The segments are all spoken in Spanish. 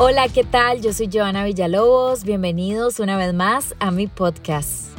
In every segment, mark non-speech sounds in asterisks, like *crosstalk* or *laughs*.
Hola, ¿qué tal? Yo soy Joana Villalobos. Bienvenidos una vez más a mi podcast.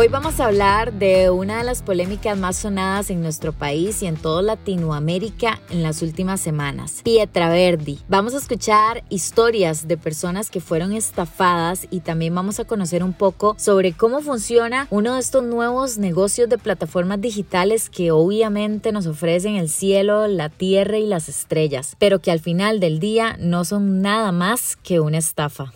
Hoy vamos a hablar de una de las polémicas más sonadas en nuestro país y en toda Latinoamérica en las últimas semanas, Pietra Verdi. Vamos a escuchar historias de personas que fueron estafadas y también vamos a conocer un poco sobre cómo funciona uno de estos nuevos negocios de plataformas digitales que obviamente nos ofrecen el cielo, la tierra y las estrellas, pero que al final del día no son nada más que una estafa.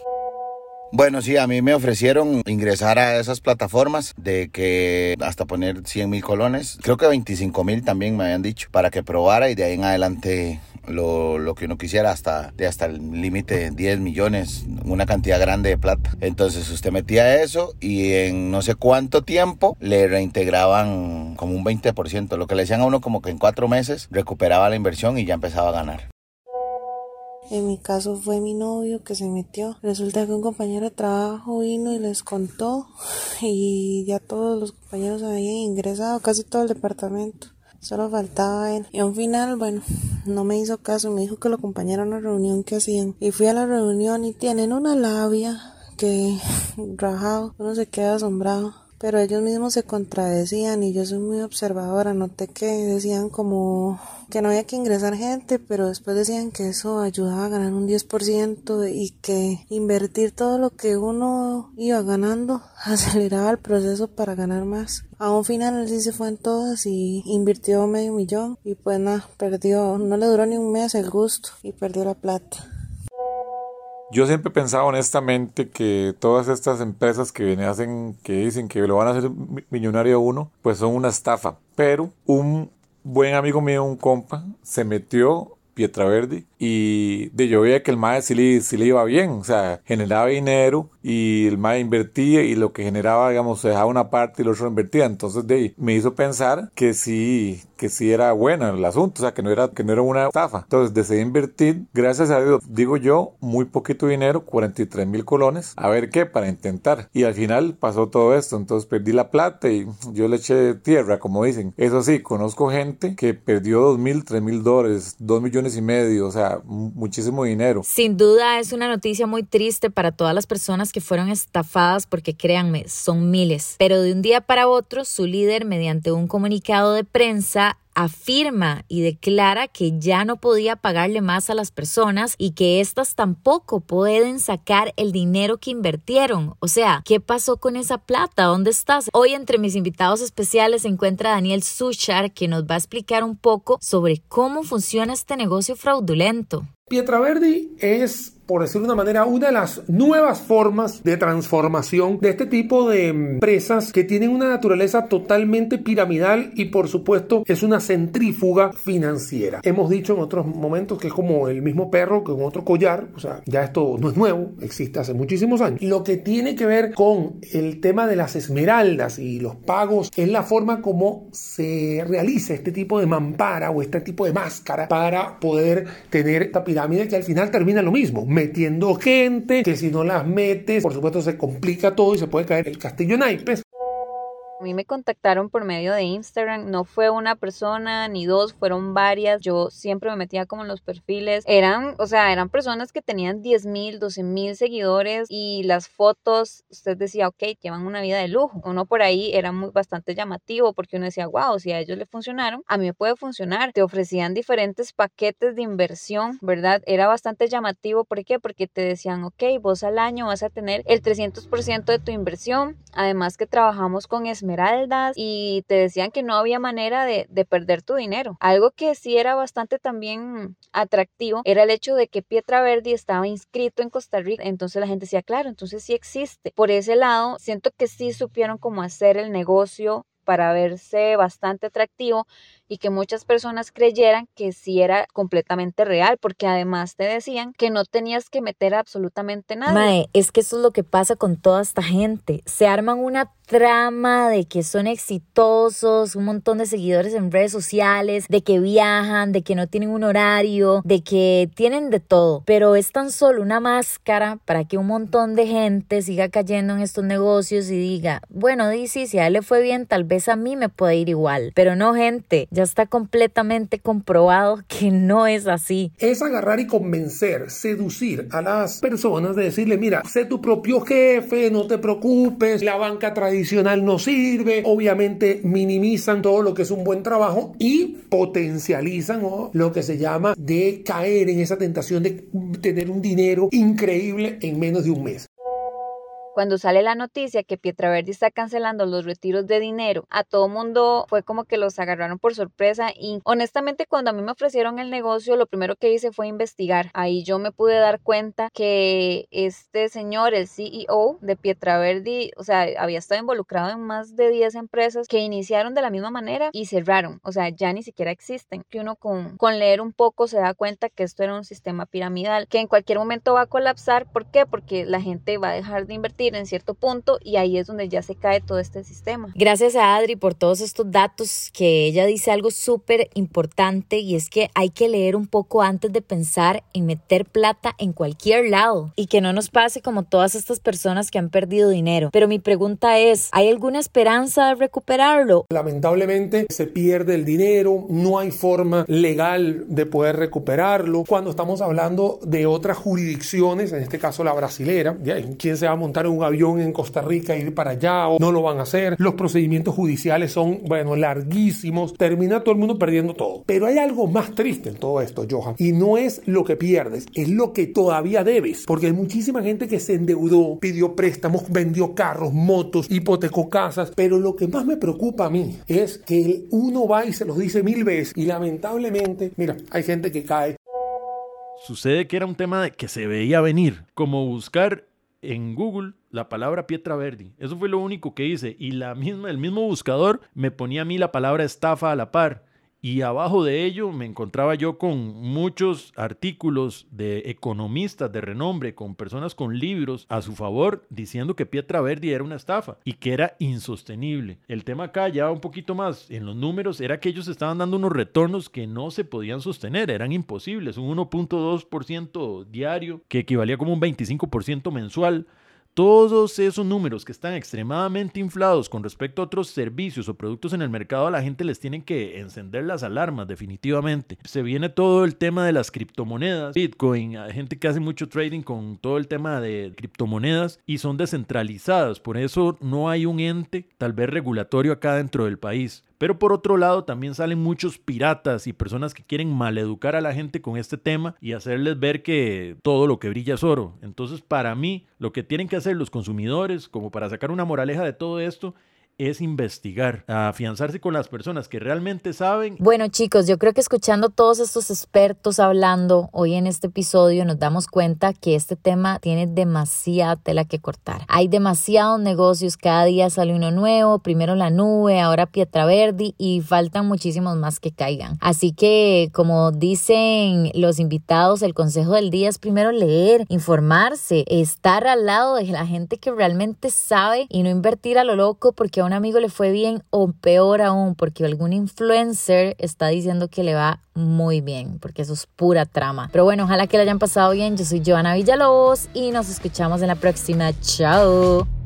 Bueno, sí, a mí me ofrecieron ingresar a esas plataformas de que hasta poner 100 mil colones, creo que 25 mil también me habían dicho, para que probara y de ahí en adelante lo, lo, que uno quisiera hasta, de hasta el límite de 10 millones, una cantidad grande de plata. Entonces usted metía eso y en no sé cuánto tiempo le reintegraban como un 20%, lo que le decían a uno como que en cuatro meses recuperaba la inversión y ya empezaba a ganar. En mi caso fue mi novio que se metió. Resulta que un compañero de trabajo vino y les contó y ya todos los compañeros habían ingresado, casi todo el departamento. Solo faltaba él. Y a un final, bueno, no me hizo caso. Me dijo que lo acompañara a una reunión que hacían. Y fui a la reunión y tienen una labia que *laughs* rajado. Uno se queda asombrado pero ellos mismos se contradecían y yo soy muy observadora, noté que decían como que no había que ingresar gente, pero después decían que eso ayudaba a ganar un 10% y que invertir todo lo que uno iba ganando *laughs* aceleraba el proceso para ganar más. A un final él sí se fue en todas y invirtió medio millón y pues nada, perdió, no le duró ni un mes el gusto y perdió la plata. Yo siempre he pensado honestamente que todas estas empresas que vienen hacen, que dicen que lo van a hacer millonario uno, pues son una estafa. Pero un buen amigo mío, un compa, se metió Pietraverdi y de yo veía que el MAE sí le, sí le iba bien, o sea, generaba dinero y el MAE invertía y lo que generaba, digamos, se dejaba una parte y lo otro invertía. Entonces de ahí me hizo pensar que sí, que sí era bueno el asunto, o sea, que no era, que no era una estafa. Entonces decidí invertir, gracias a Dios, digo yo, muy poquito dinero, 43 mil colones, a ver qué, para intentar. Y al final pasó todo esto, entonces perdí la plata y yo le eché tierra, como dicen. Eso sí, conozco gente que perdió 2 mil, 3 mil dólares, 2 millones y medio, o sea, muchísimo dinero. Sin duda es una noticia muy triste para todas las personas que fueron estafadas porque créanme, son miles. Pero de un día para otro, su líder, mediante un comunicado de prensa, afirma y declara que ya no podía pagarle más a las personas y que éstas tampoco pueden sacar el dinero que invirtieron. O sea, ¿qué pasó con esa plata? ¿Dónde estás? Hoy entre mis invitados especiales se encuentra Daniel Suchar que nos va a explicar un poco sobre cómo funciona este negocio fraudulento. Pietraverdi es por decirlo de una manera, una de las nuevas formas de transformación de este tipo de empresas que tienen una naturaleza totalmente piramidal y por supuesto es una centrífuga financiera. Hemos dicho en otros momentos que es como el mismo perro con otro collar, o sea, ya esto no es nuevo, existe hace muchísimos años. Lo que tiene que ver con el tema de las esmeraldas y los pagos es la forma como se realiza este tipo de mampara o este tipo de máscara para poder tener esta pirámide que al final termina lo mismo metiendo gente, que si no las metes, por supuesto se complica todo y se puede caer el castillo naipes. Mí me contactaron por medio de Instagram, no fue una persona ni dos, fueron varias. Yo siempre me metía como en los perfiles. Eran, o sea, eran personas que tenían 10 mil, 12 mil seguidores y las fotos, usted decía, ok, llevan una vida de lujo. Uno por ahí era muy bastante llamativo porque uno decía, wow, si a ellos le funcionaron, a mí me puede funcionar. Te ofrecían diferentes paquetes de inversión, ¿verdad? Era bastante llamativo. ¿Por qué? Porque te decían, ok, vos al año vas a tener el 300% de tu inversión. Además que trabajamos con y te decían que no había manera de, perder tu dinero. Algo que sí era bastante también atractivo era el hecho de que Pietra Verdi estaba inscrito en Costa Rica. Entonces la gente decía, claro, entonces sí existe. Por ese lado, siento que sí supieron cómo hacer el negocio para verse bastante atractivo y que muchas personas creyeran que sí era completamente real, porque además te decían que no tenías que meter absolutamente nada. Mae, es que eso es lo que pasa con toda esta gente. Se arman una trama de que son exitosos, un montón de seguidores en redes sociales, de que viajan, de que no tienen un horario, de que tienen de todo, pero es tan solo una máscara para que un montón de gente siga cayendo en estos negocios y diga, bueno, dice, si a él le fue bien, tal vez a mí me puede ir igual, pero no gente, ya está completamente comprobado que no es así. Es agarrar y convencer, seducir a las personas de decirle, mira, sé tu propio jefe, no te preocupes, la banca tradicional no sirve, obviamente minimizan todo lo que es un buen trabajo y potencializan lo que se llama de caer en esa tentación de tener un dinero increíble en menos de un mes. Cuando sale la noticia que Pietraverdi está cancelando los retiros de dinero, a todo mundo fue como que los agarraron por sorpresa y honestamente cuando a mí me ofrecieron el negocio, lo primero que hice fue investigar. Ahí yo me pude dar cuenta que este señor, el CEO de Pietraverdi, o sea, había estado involucrado en más de 10 empresas que iniciaron de la misma manera y cerraron. O sea, ya ni siquiera existen. Que uno con, con leer un poco se da cuenta que esto era un sistema piramidal, que en cualquier momento va a colapsar. ¿Por qué? Porque la gente va a dejar de invertir en cierto punto y ahí es donde ya se cae todo este sistema. Gracias a Adri por todos estos datos que ella dice algo súper importante y es que hay que leer un poco antes de pensar en meter plata en cualquier lado y que no nos pase como todas estas personas que han perdido dinero. Pero mi pregunta es, ¿hay alguna esperanza de recuperarlo? Lamentablemente se pierde el dinero, no hay forma legal de poder recuperarlo. Cuando estamos hablando de otras jurisdicciones, en este caso la brasilera, ¿quién se va a montar en un avión en Costa Rica ir para allá o no lo van a hacer? Los procedimientos judiciales son, bueno, larguísimos. Termina todo el mundo perdiendo todo. Pero hay algo más triste en todo esto, Johan. Y no es lo que pierdes, es lo que todavía debes. Porque hay muchísima gente que se endeudó, pidió préstamos, vendió carros, motos, hipotecó casas. Pero lo que más me preocupa a mí es que uno va y se los dice mil veces y lamentablemente, mira, hay gente que cae. Sucede que era un tema que se veía venir, como buscar en Google la palabra Pietra Verdi. Eso fue lo único que hice. Y la misma, el mismo buscador me ponía a mí la palabra estafa a la par y abajo de ello me encontraba yo con muchos artículos de economistas de renombre, con personas con libros a su favor diciendo que Pietra Verdi era una estafa y que era insostenible. El tema acá ya un poquito más en los números era que ellos estaban dando unos retornos que no se podían sostener, eran imposibles, un 1.2% diario que equivalía como un 25% mensual. Todos esos números que están extremadamente inflados con respecto a otros servicios o productos en el mercado, a la gente les tienen que encender las alarmas definitivamente. Se viene todo el tema de las criptomonedas, Bitcoin, hay gente que hace mucho trading con todo el tema de criptomonedas y son descentralizadas, por eso no hay un ente tal vez regulatorio acá dentro del país. Pero por otro lado también salen muchos piratas y personas que quieren maleducar a la gente con este tema y hacerles ver que todo lo que brilla es oro. Entonces para mí lo que tienen que hacer los consumidores como para sacar una moraleja de todo esto es investigar, afianzarse con las personas que realmente saben. Bueno chicos, yo creo que escuchando todos estos expertos hablando hoy en este episodio nos damos cuenta que este tema tiene demasiada tela que cortar. Hay demasiados negocios, cada día sale uno nuevo, primero la nube, ahora Pietraverdi y faltan muchísimos más que caigan. Así que como dicen los invitados, el consejo del día es primero leer, informarse, estar al lado de la gente que realmente sabe y no invertir a lo loco porque un amigo le fue bien o peor aún porque algún influencer está diciendo que le va muy bien, porque eso es pura trama. Pero bueno, ojalá que le hayan pasado bien. Yo soy Joana Villalobos y nos escuchamos en la próxima. Chao.